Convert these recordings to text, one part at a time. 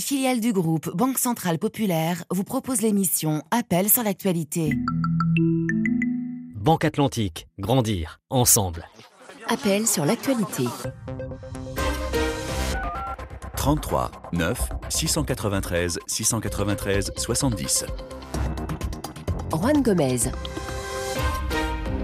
filiale du groupe Banque Centrale Populaire, vous propose l'émission Appel sur l'actualité. Banque Atlantique, grandir ensemble. Appel sur l'actualité. 33 9 693 693 70. Juan Gomez.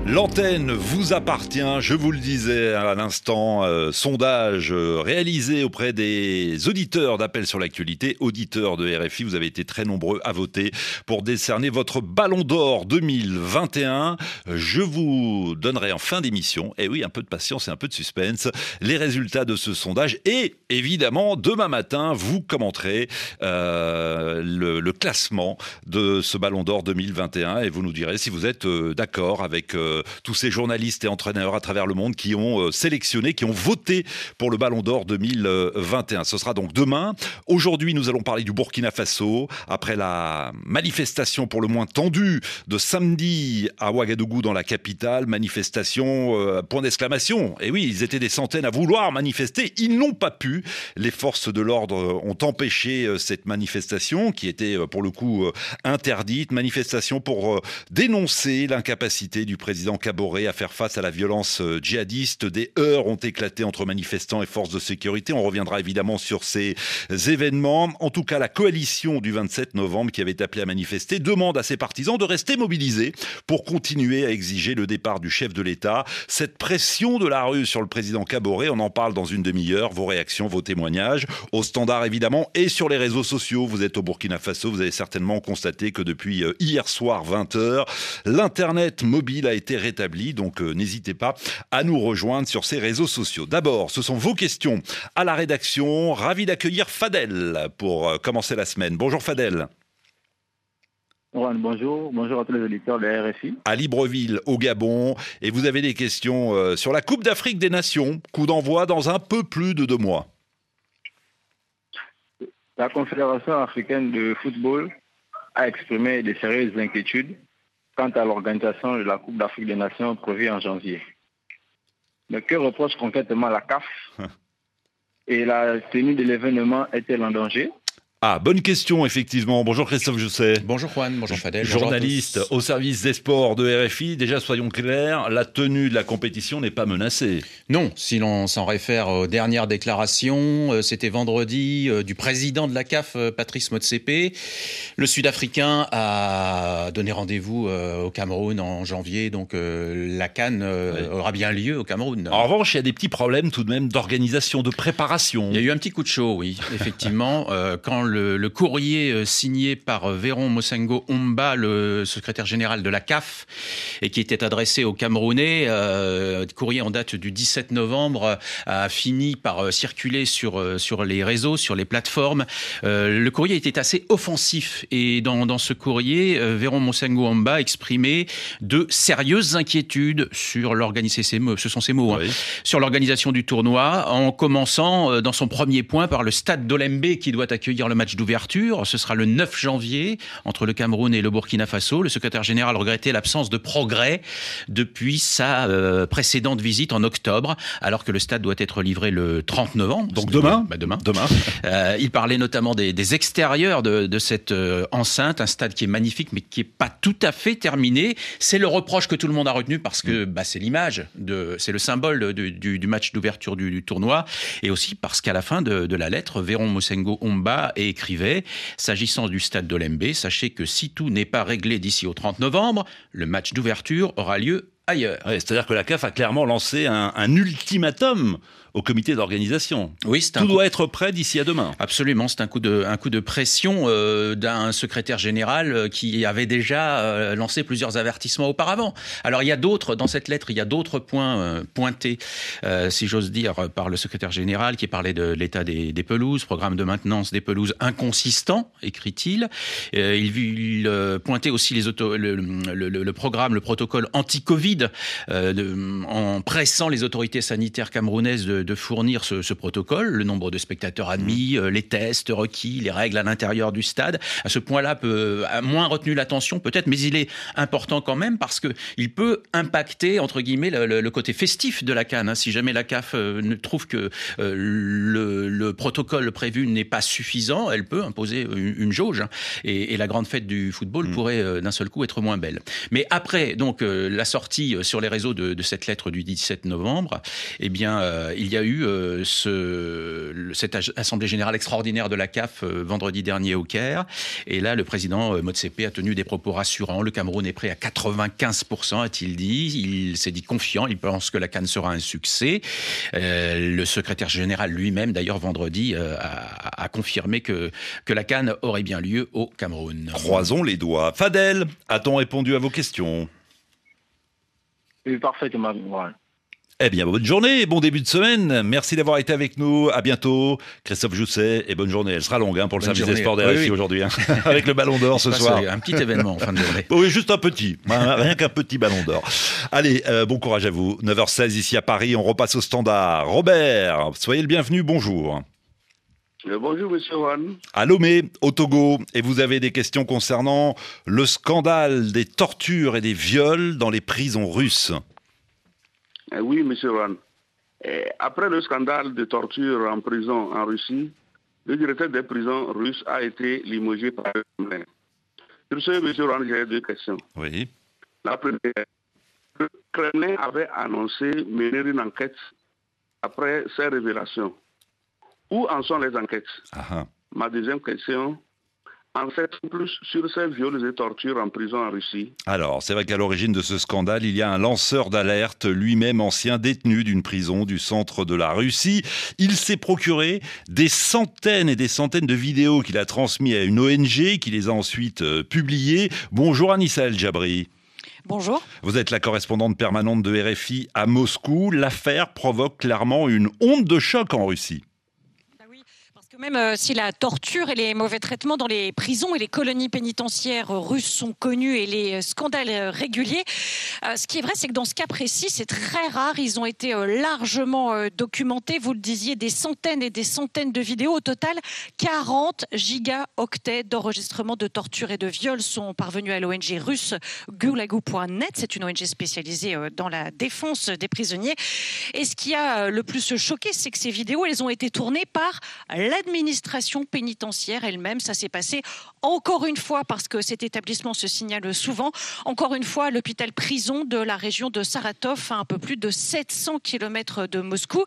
L'antenne vous appartient, je vous le disais à l'instant, euh, sondage euh, réalisé auprès des auditeurs d'Appel sur l'actualité, auditeurs de RFI, vous avez été très nombreux à voter pour décerner votre Ballon d'Or 2021. Je vous donnerai en fin d'émission, et oui, un peu de patience et un peu de suspense, les résultats de ce sondage et évidemment, demain matin, vous commenterez euh, le, classement de ce Ballon d'Or 2021 et vous nous direz si vous êtes d'accord avec euh, tous ces journalistes et entraîneurs à travers le monde qui ont euh, sélectionné, qui ont voté pour le Ballon d'Or 2021. Ce sera donc demain. Aujourd'hui, nous allons parler du Burkina Faso. Après la manifestation pour le moins tendue de samedi à Ouagadougou dans la capitale, manifestation euh, point d'exclamation. Et oui, ils étaient des centaines à vouloir manifester. Ils n'ont pas pu. Les forces de l'ordre ont empêché cette manifestation qui était pour le coup interdite. Manifestation pour dénoncer l'incapacité du président président Caboret à faire face à la violence euh, djihadiste. Des heurts ont éclaté entre manifestants et forces de sécurité. On reviendra évidemment sur ces événements. En tout cas, la coalition du 27 novembre qui avait appelé à manifester demande à ses partisans de rester mobilisés pour continuer à exiger le départ du chef de l'État. Cette pression de la rue sur le président Caboret, on en parle dans une demi-heure. Vos réactions, vos témoignages, au standard évidemment, et sur les réseaux sociaux. Vous êtes au Burkina Faso, vous avez certainement constaté que depuis euh, hier soir 20h, l'Internet mobile a été rétabli. Donc euh, n'hésitez pas à nous rejoindre sur ces réseaux sociaux. D'abord, ce sont vos questions à la rédaction. Ravi d'accueillir Fadel pour euh, commencer la semaine. Bonjour Fadel. Bonjour, bonjour à tous les auditeurs de la RFI. À Libreville, au Gabon, et vous avez des questions euh, sur la Coupe d'Afrique des Nations, coup d'envoi dans un peu plus de deux mois. La Confédération africaine de football a exprimé de sérieuses inquiétudes quant à l'organisation de la Coupe d'Afrique des Nations prévue en janvier. Mais que reproche concrètement la CAF Et la tenue de l'événement est-elle en danger? Ah, bonne question, effectivement. Bonjour Christophe Jousset. Bonjour Juan, bonjour Fadel. Journaliste au service des sports de RFI. Déjà, soyons clairs, la tenue de la compétition n'est pas menacée. Non, si l'on s'en réfère aux dernières déclarations, euh, c'était vendredi euh, du président de la CAF, euh, Patrice Motsepe. Le Sud-Africain a donné rendez-vous au Cameroun en janvier, donc la Cannes aura bien lieu au Cameroun. En revanche, il y a des petits problèmes tout de même d'organisation, de préparation. Il y a eu un petit coup de chaud, oui, effectivement, quand le, courrier euh, signé par euh, Véron Mosengo Omba, le secrétaire général de la CAF, et qui était adressé aux Camerounais. Euh, courrier en date du 17 novembre a fini par circuler sur sur les réseaux, sur les plateformes. le courrier était assez offensif et dans, dans ce courrier, Véron Mosengo Omba exprimait de sérieuses inquiétudes sur l'organisation. Ce sont ses mots. Hein, sur l'organisation du tournoi, en commençant dans son premier point par le stade d'Olembe qui doit accueillir le match d'ouverture. Ce sera le 9 janvier entre le Cameroun et le Burkina Faso. Le secrétaire général regrettait l'absence de progrès depuis sa euh, précédente visite en octobre, alors que le stade doit être livré le 30 novembre. Donc demain bah Demain. demain. Euh, il parlait notamment des, des extérieurs de, de cette euh, enceinte, un stade qui est magnifique mais qui est pas tout à fait terminé. C'est le reproche que tout le monde a retenu parce que bah, c'est l'image, c'est le symbole du, du, match d'ouverture du, du, tournoi et aussi parce qu'à la fin de, de la lettre, Véron Mosengo Omba écrivait S'agissant du stade d'Olembe, sachez que si tout n'est pas réglé d'ici au 30 novembre, le match d'ouverture aura lieu ailleurs. C'est-à-dire que la CAF a clairement lancé un ultimatum au comité d'organisation. Oui, Tout doit être prêt d'ici à demain. Absolument, c'est un coup de, un coup de pression euh, d'un secrétaire général euh, qui avait déjà euh, lancé plusieurs avertissements auparavant. Alors il y a d'autres, dans cette lettre, il y a d'autres points pointés, si j'ose dire, par le secrétaire général qui parlait de l'état des, des, pelouses, programme de maintenance des pelouses inconsistant, écrit-il. il, il pointait aussi les auto, le, le, le, programme, le protocole anti-Covid, en pressant les autorités sanitaires camerounaises de, de, fournir ce, protocole, le nombre de spectateurs admis, les tests requis, les règles à l'intérieur du stade. À ce point-là, a moins retenu l'attention peut-être, mais il est important quand même parce que il peut impacter entre guillemets le, côté festif de la Cannes. Hein. Si jamais la CAF ne trouve que le, protocole prévu n'est pas suffisant, elle peut imposer une, jauge. Hein. Et, la grande fête du football mm. pourrait d'un seul coup être moins belle. Mais après, donc la sortie sur les réseaux de, cette lettre du 17 novembre, eh bien, euh, il y a eu euh, ce, cette assemblée générale extraordinaire de la CAF euh, vendredi dernier au Caire. Et là, le président Motsepe a tenu des propos rassurants. Le Cameroun est prêt à 95%, a-t-il dit. Il s'est dit confiant. Il pense que la Cannes sera un succès. le secrétaire général lui-même, d'ailleurs, vendredi, a, a, confirmé que, que la Cannes aurait bien lieu au Cameroun. Croisons les doigts. Fadel, a-t-on répondu à vos questions? Oui, parfaitement. Eh bien, bonne journée bon début de semaine. Merci d'avoir été avec nous. À bientôt. Christophe Jousset et bonne journée. Elle sera longue hein, pour le service des sports des aujourd'hui, hein. avec le ballon d'or ce soir. Un petit événement en fin de journée. Oui, juste un petit. Rien qu'un petit ballon d'or. Allez, euh, bon courage à vous. 9h16 ici à Paris. On repasse au standard. Robert, soyez le bienvenu. Bonjour. Euh, bonjour, monsieur Juan. À Lomé, au Togo, et vous avez des questions concernant le scandale des tortures et des viols dans les prisons russes. Eh oui, monsieur Juan. Eh, après le scandale de torture en prison en Russie, le directeur des prisons russes a été limogé par le Kremlin. Sur ce, monsieur Juan, j'ai deux questions. Oui. La première, le Kremlin avait annoncé mener une enquête après ces révélations. Où en sont les enquêtes? Ma deuxième question, en fait plus sur ces viols et tortures en prison en Russie Alors, c'est vrai qu'à l'origine de ce scandale, il y a un lanceur d'alerte, lui-même ancien détenu d'une prison du centre de la Russie. Il s'est procuré des centaines et des centaines de vidéos qu'il a transmises à une ONG, qui les a ensuite euh, publiées. Bonjour Anissa El Jabri. Bonjour. Vous êtes la correspondante permanente de RFI à Moscou. L'affaire provoque clairement une onde de choc en Russie. Même euh, si la torture et les mauvais traitements dans les prisons et les colonies pénitentiaires russes sont connus et les scandales euh, réguliers, euh, ce qui est vrai, c'est que dans ce cas précis, c'est très rare. Ils ont été largement documentés. Vous le disiez, des centaines et des centaines de vidéos. Au total, 40 gigaoctets d'enregistrements de torture et de viols sont parvenus à l'ONG russe Gulagu.net. C'est une ONG spécialisée dans la défense des prisonniers. Et ce qui a le plus choqué, c'est que ces vidéos, elles ont été tournées par l'aide l'administration pénitentiaire elle-même. Ça s'est passé encore une fois parce que cet établissement se signale souvent. Encore une fois, l'hôpital prison de la région de Saratov, à un peu plus de 700 km de Moscou.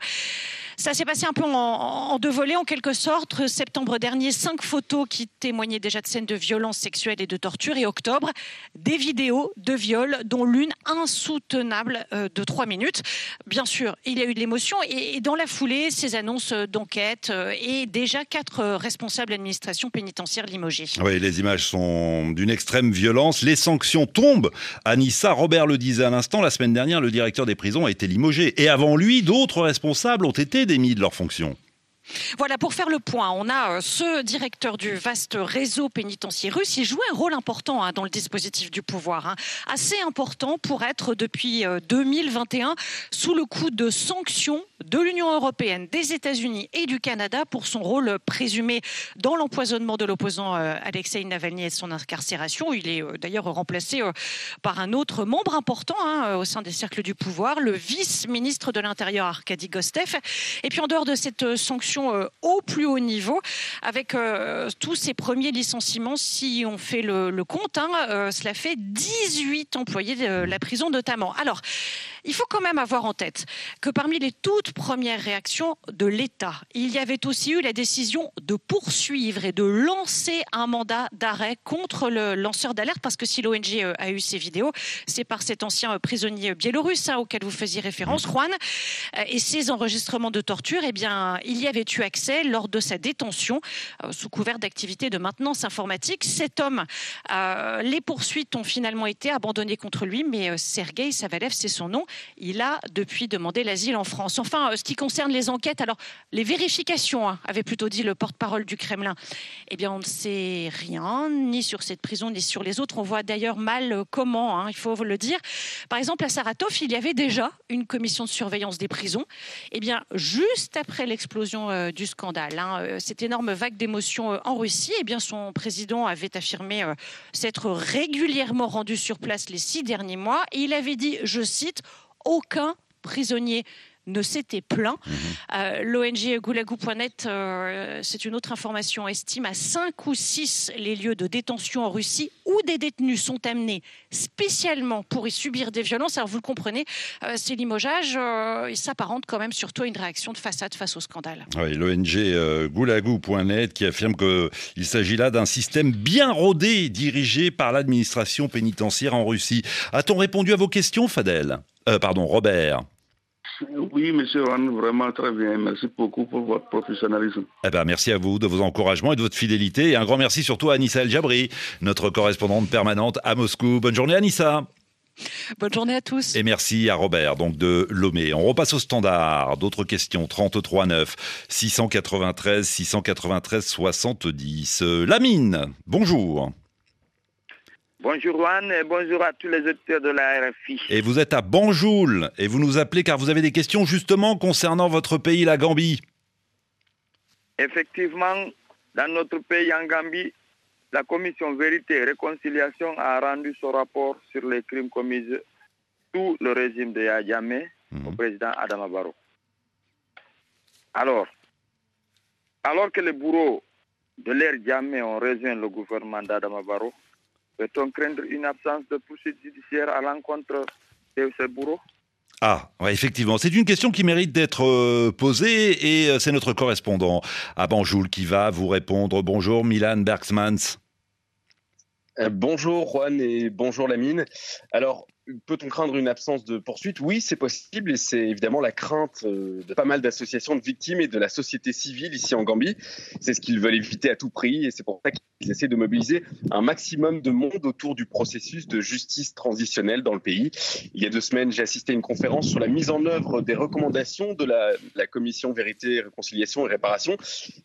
Ça s'est passé un peu en, deux volets, en quelque sorte. Septembre dernier, cinq photos qui témoignaient déjà de scènes de violence sexuelle et de torture. Et octobre, des vidéos de viol, dont l'une insoutenable euh, de trois minutes. Bien sûr, il y a eu de l'émotion. Et, dans la foulée, ces annonces d'enquête euh, et déjà quatre responsables d'administration pénitentiaire limogés. Oui, les images sont d'une extrême violence. Les sanctions tombent. Anissa, Robert le disait à l'instant, la semaine dernière, le directeur des prisons a été limogé. Et avant lui, d'autres responsables ont été démis de leurs fonctions. Voilà, pour faire le point, on a euh, ce directeur du vaste réseau pénitentiaire russe. Il jouait un rôle important hein, dans le dispositif du pouvoir, hein. assez important pour être depuis 2021 euh, sous le coup de sanctions de l'Union européenne, des États-Unis et du Canada pour son rôle présumé dans l'empoisonnement de l'opposant euh, Alexei Navalny et son incarcération. Il est d'ailleurs remplacé par un autre membre important hein, au sein des cercles du pouvoir, le vice-ministre de l'Intérieur Arkady Gostev. Et puis en dehors de cette sanction euh, au plus haut niveau, avec euh, tous ces premiers licenciements. Si on fait le, compte, hein, euh, cela fait 18 employés de la prison notamment. Alors, il faut quand même avoir en tête que parmi les toutes premières réactions de l'État, il y avait aussi eu la décision de poursuivre et de lancer un mandat d'arrêt contre le lanceur d'alerte, parce que si l'ONG a eu ces vidéos, c'est par cet ancien prisonnier biélorusse hein, auquel vous faisiez référence, Juan, et ces enregistrements de torture, eh bien, il y avait eu accès lors de sa détention euh, sous couvert d'activité de maintenance informatique. Cet homme, euh, les poursuites ont finalement été abandonnées contre lui, mais euh, Sergei Savalev, c'est son nom, Il a depuis demandé l'asile en France. Enfin, ce qui concerne les enquêtes, alors les vérifications, hein, avait plutôt dit le porte-parole du Kremlin. Eh bien, on ne sait rien, ni sur cette prison, ni sur les autres. On voit d'ailleurs mal comment, hein, il faut le dire. Par exemple, à Saratov, il y avait déjà une commission de surveillance des prisons. Eh bien, juste après l'explosion euh, du scandale, hein, euh, cette énorme vague d'émotions euh, en Russie, eh bien, son président avait affirmé s'être régulièrement rendu sur place les six derniers mois. Et il avait dit, je cite, aucun prisonnier ne s'était plaint. Mhm. Euh, L'ONG Goulagou.net, euh, c'est une autre information, estime à 5 ou 6 les lieux de détention en Russie où des détenus sont amenés spécialement pour y subir des violences. Alors vous le comprenez, euh, ces limogeages, il s'apparente quand même surtout à une réaction de façade face au scandale. Oui, l'ONG Goulagou.net qui affirme qu'il s'agit là d'un système bien rodé dirigé par l'administration pénitentiaire en Russie. A-t-on répondu à vos questions, Fadel? Pardon, Robert oui, monsieur Ron, vraiment très bien. Merci beaucoup pour votre professionnalisme. Eh ben, merci à vous de vos encouragements et de votre fidélité. Et un grand merci surtout à Anissa El Jabri, notre correspondante permanente à Moscou. Bonne journée, Anissa. Bonne journée à tous. Et merci à Robert, donc de Lomé. On repasse au standard. D'autres questions 33 9 693 693 70. Lamine, bonjour. Bonjour Juan et bonjour à tous les auditeurs de la RFI. Et vous êtes à Banjoul et vous nous appelez car vous avez des questions justement concernant votre pays, la Gambie. Effectivement, dans notre pays, en Gambie, la commission Vérité et Réconciliation a rendu son rapport sur les crimes commis sous le régime de Yadjame mhm. au président Adama Barrow. Alors, alors que les bourreaux de l'ère Djamé ont rejoint le gouvernement d'Adama Barrow, Peut-on craindre une absence de poursuite judiciaire à l'encontre de ces bourreaux ah, effectivement. C'est une question qui mérite d'être euh, posée et euh, c'est notre correspondant à Banjoul qui va vous répondre. Bonjour Milan Bergsmans. Euh, bonjour Juan et bonjour Lamine. Alors, Peut-on craindre une absence de poursuite? Oui, c'est possible et c'est évidemment la crainte euh, de pas mal d'associations de victimes et de la société civile ici en Gambie. C'est ce qu'ils veulent éviter à tout prix et c'est pour ça qu'ils essaient de mobiliser un maximum de monde autour du processus de justice transitionnelle dans le pays. Il y a deux semaines, j'ai assisté à une conférence sur la mise en œuvre des recommandations de la, commission Vérité, Réconciliation et Réparation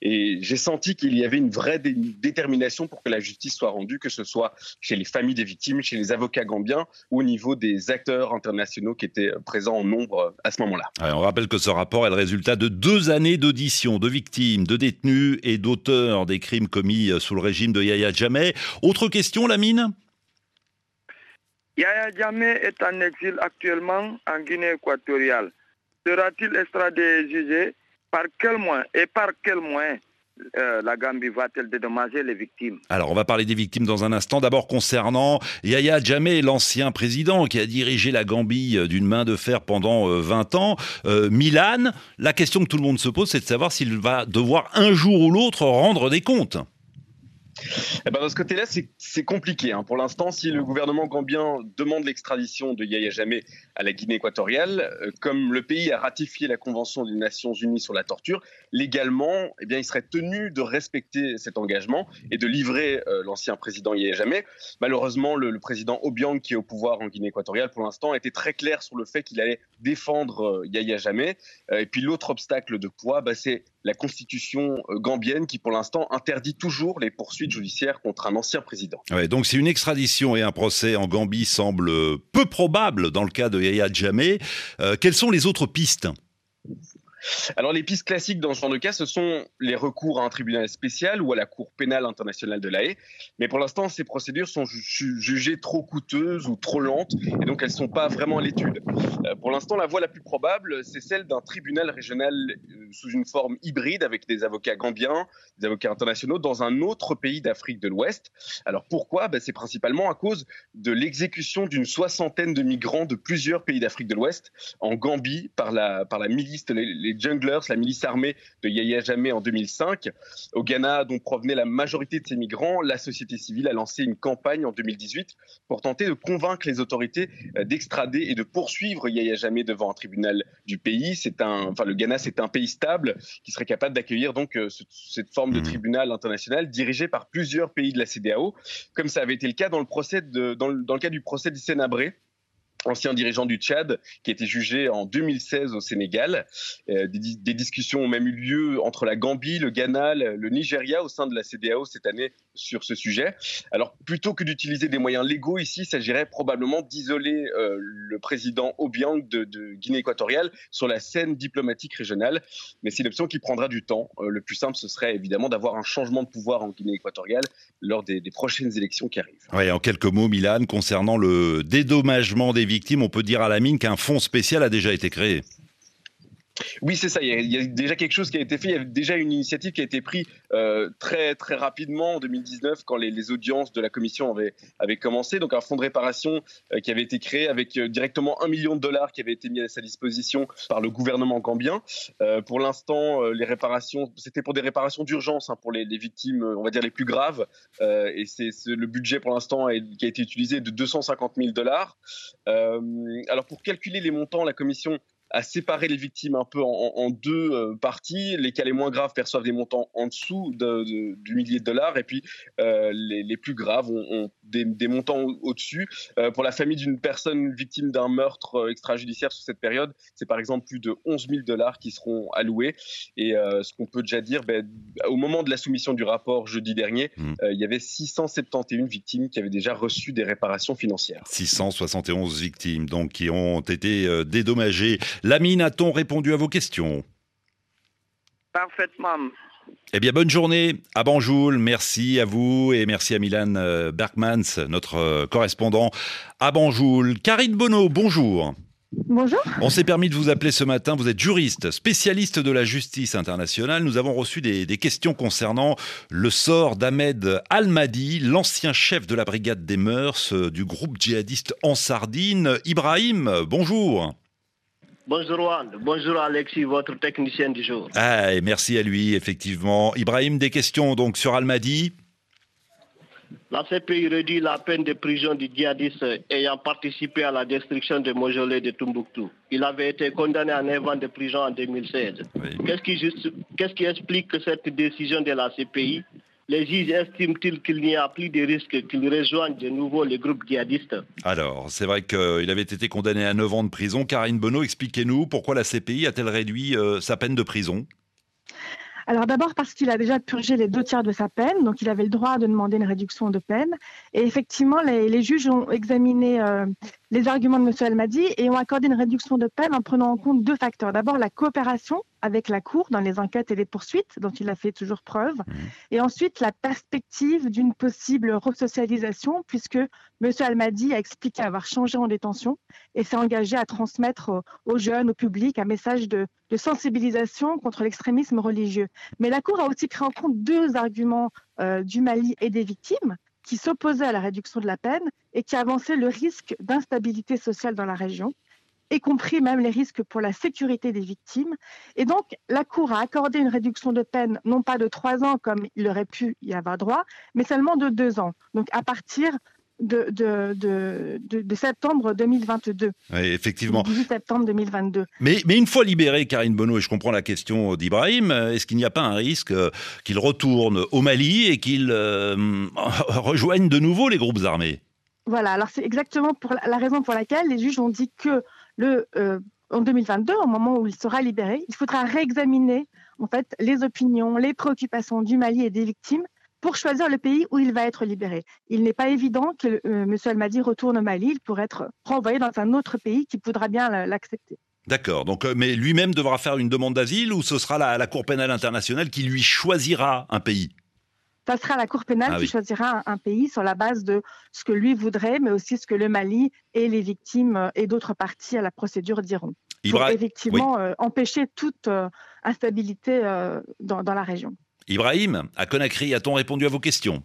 et j'ai senti qu'il y avait une vraie détermination pour que la justice soit rendue, que ce soit chez les familles des victimes, chez les avocats gambiens ou au niveau des acteurs internationaux qui étaient présents en nombre à ce moment-là. on rappelle que ce rapport est le résultat de deux années d'audition de victimes, de détenus et d'auteurs des crimes commis sous le régime de Yahya Jammeh. Autre question, Lamine? Yahya Jammeh est en exil actuellement en Guinée équatoriale. Sera-t-il extradé jugé? Par quel moyen? Et par quel moyen? Euh, la Gambie va-t-elle dédommager les victimes? Alors, on va parler des victimes dans un instant. D'abord, concernant Yahya Jammeh, l'ancien président qui a dirigé la Gambie euh, d'une main de fer pendant 20 euh, ans. Milan, la question que tout le monde se pose, c'est de savoir s'il va devoir un jour ou l'autre rendre des comptes. Eh ben, de ce côté-là, c'est compliqué. Hein. Pour l'instant, si le gouvernement gambien demande l'extradition de Yahya Jammeh à la Guinée équatoriale, euh, comme le pays a ratifié la Convention des Nations Unies sur la torture, légalement, eh bien, il serait tenu de respecter cet engagement et de livrer euh, l'ancien président Yahya Jammeh. Malheureusement, le, président Obiang, qui est au pouvoir en Guinée équatoriale pour l'instant, été très clair sur le fait qu'il allait défendre euh, Yahya Jammeh. et puis l'autre obstacle de poids, bah, c'est la constitution gambienne qui, pour l'instant, interdit toujours les poursuites judiciaire contre un ancien président. donc si une extradition et un procès en Gambie semblent peu probables dans le cas de Yahya Jammeh, euh, quelles sont les autres pistes? Alors les pistes classiques dans ce genre de cas, ce sont les recours à un tribunal spécial ou à la Cour pénale internationale de la Haye. Mais pour l'instant, ces procédures sont jugées trop coûteuses ou trop lentes et donc elles ne sont pas vraiment à l'étude. Euh, pour l'instant, la voie la plus probable, c'est celle d'un tribunal régional euh, sous une forme hybride avec des avocats gambiens, des avocats internationaux dans un autre pays d'Afrique de l'Ouest. Alors pourquoi? Ben, C'est principalement à cause de l'exécution d'une soixantaine de migrants de plusieurs pays d'Afrique de l'Ouest en Gambie par la, par la milice, les Junglers, la milice armée de Yahya Jammeh en 2005. Au Ghana, dont provenait la majorité de ces migrants, la société civile a lancé une campagne en 2018 pour tenter de convaincre les autorités euh, d'extrader et de poursuivre Yahya Jammeh devant un tribunal du pays. C'est un, enfin, le Ghana, c'est un pays stable qui serait capable d'accueillir donc euh, cette forme de mmh. tribunal international dirigé par plusieurs pays de la CDAO, comme ça avait été le cas dans le procès de, dans le, dans le cas du procès du Sénabré ancien dirigeant du Tchad, qui a été jugé en 2016 au Sénégal. Euh, des, discussions ont même eu lieu entre la Gambie, le Ghana, le Nigeria au sein de la CDAO cette année sur ce sujet. Alors plutôt que d'utiliser des moyens légaux ici, il s'agirait probablement d'isoler euh, le président Obiang de, Guinée équatoriale sur la scène diplomatique régionale. Mais c'est une option qui prendra du temps. Euh, le plus simple, ce serait évidemment d'avoir un changement de pouvoir en Guinée équatoriale lors des, des prochaines élections qui arrivent. Oui, en quelques mots, Milan, concernant le dédommagement des victimes, on peut dire à la mine qu'un fonds spécial a déjà été créé. Oui, c'est ça. Il y, a, déjà quelque chose qui a été fait. Il y a déjà une initiative qui a été prise euh, très très rapidement en 2019 quand les, audiences de la commission avaient, avaient, commencé. Donc un fonds de réparation euh, qui avait été créé avec euh, directement un million de dollars qui avait été mis à sa disposition par le gouvernement gambien. pour l'instant, les réparations, c'était pour des réparations d'urgence hein, pour les, victimes, on va dire les plus graves. et c'est le budget pour l'instant qui a été utilisé de 250 000 dollars. alors pour calculer les montants, la commission à séparer les victimes un peu en, deux euh, parties. Les cas les moins graves perçoivent des montants en dessous du millier de dollars, et puis euh, les, plus graves ont, des, montants au-dessus. Euh, pour la famille d'une personne victime d'un meurtre extrajudiciaire sur cette période, c'est par exemple plus de 11 000 dollars qui seront alloués. Et ce qu'on peut déjà dire, ben, au moment de la soumission du rapport jeudi dernier, mmh. il y avait 671 victimes qui avaient déjà reçu des réparations financières. 671 victimes donc qui ont été dédommagées. Lamine, a-t-on répondu à vos questions? Parfaitement. Eh bien, bonne journée à Banjoul. Merci à vous et merci à Milan euh, Berkmans, notre euh, correspondant à Banjoul. Karine Bonneau, bonjour. Bonjour. On s'est permis de vous appeler ce matin. Vous êtes juriste, spécialiste de la justice internationale. Nous avons reçu des, questions concernant le sort d'Ahmed Al-Mahdi, l'ancien chef de la brigade des mœurs euh, du groupe djihadiste en Sardine. Ibrahim, bonjour. Bonjour Juan, bonjour Alexis, votre technicien du jour. Ah, et merci à lui, effectivement. Ibrahim, des questions donc sur Al-Mahdi? La CPI réduit la peine de prison du djihadiste ayant participé à la destruction des mausolées de Tombouctou. Il avait été condamné à 9 ans de prison en 2016. Qu'est-ce qui, Qu'est-ce qui explique cette décision de la CPI? Les juges estiment-ils qu'il n'y a plus de risque qu'il rejoigne de nouveau les groupes djihadistes Alors, c'est vrai qu'il avait été condamné à 9 ans de prison. Karine Bonneau, expliquez-nous pourquoi la CPI a-t-elle réduit euh, sa peine de prison? Alors d'abord parce qu'il a déjà purgé les deux tiers de sa peine, donc il avait le droit de demander une réduction de peine. Et effectivement, les, juges ont examiné euh, les arguments de M. Almadi et ont accordé une réduction de peine en prenant en compte deux facteurs. D'abord la coopération avec la Cour dans les enquêtes et les poursuites dont il a fait toujours preuve. Mmh. Et ensuite, la perspective d'une possible resocialisation, puisque M. Almadi a expliqué avoir changé en détention et s'est engagé à transmettre aux jeunes, au public, un message de, sensibilisation contre l'extrémisme religieux. Mais la Cour a aussi pris en compte deux arguments euh, du Mali et des victimes qui s'opposaient à la réduction de la peine et qui avançaient le risque d'instabilité sociale dans la région y compris même les risques pour la sécurité des victimes. Et donc, la Cour a accordé une réduction de peine, non pas de trois ans comme il aurait pu y avoir droit, mais seulement de deux ans. Donc, à partir de, de, de, septembre 2022. Oui, effectivement. 18 septembre 2022. Mais, mais une fois libéré, Karine Bonneau, et je comprends la question d'Ibrahim, est-ce qu'il n'y a pas un risque euh, qu'il retourne au Mali et qu'il euh, rejoigne de nouveau les groupes armés? Voilà, alors c'est exactement pour la raison pour laquelle les juges ont dit que le, euh, en 2022, au moment où il sera libéré, il faudra réexaminer en fait les opinions, les préoccupations du Mali et des victimes pour choisir le pays où il va être libéré. Il n'est pas évident que euh, M. Al-Mahdi retourne au Mali, il pourrait être renvoyé dans un autre pays qui voudra bien l'accepter. D'accord. Donc, euh, mais lui-même devra faire une demande d'asile ou ce sera la Cour pénale internationale qui lui choisira un pays? Ça sera la Cour pénale ah qui choisira un, pays sur la base de ce que lui voudrait, mais aussi ce que le Mali et les victimes euh, et d'autres parties à la procédure diront. Pour effectivement euh, empêcher toute instabilité dans, dans la région. Ibrahim, à Conakry, a-t-on répondu à vos questions?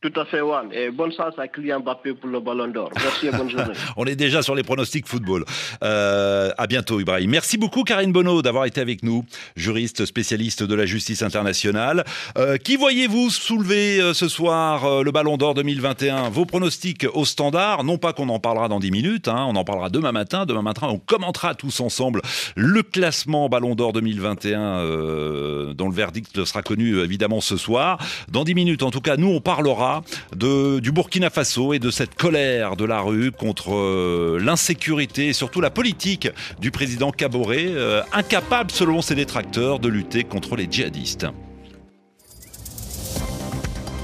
Tout à fait, Juan. Et bonne chance à Kylian Mbappé pour le Ballon d'Or. Merci et bonne journée. On est déjà sur les pronostics football. Euh, à bientôt, Ibrahim. Merci beaucoup, Karine Bonneau, d'avoir été avec nous, juriste spécialiste de la justice internationale. Euh, qui voyez-vous soulever euh, ce soir euh, le Ballon d'Or 2021 Vos pronostics au standard, non pas qu'on en parlera dans 10 minutes, hein, on en parlera demain matin. Demain matin, on commentera tous ensemble le classement Ballon d'Or 2021, euh, dont le verdict sera connu évidemment ce soir. Dans 10 minutes, en tout cas, nous, on parlera du Burkina Faso et de cette colère de la rue contre euh, l'insécurité et surtout la politique du président Kaboré, euh, incapable selon ses détracteurs de lutter contre les djihadistes.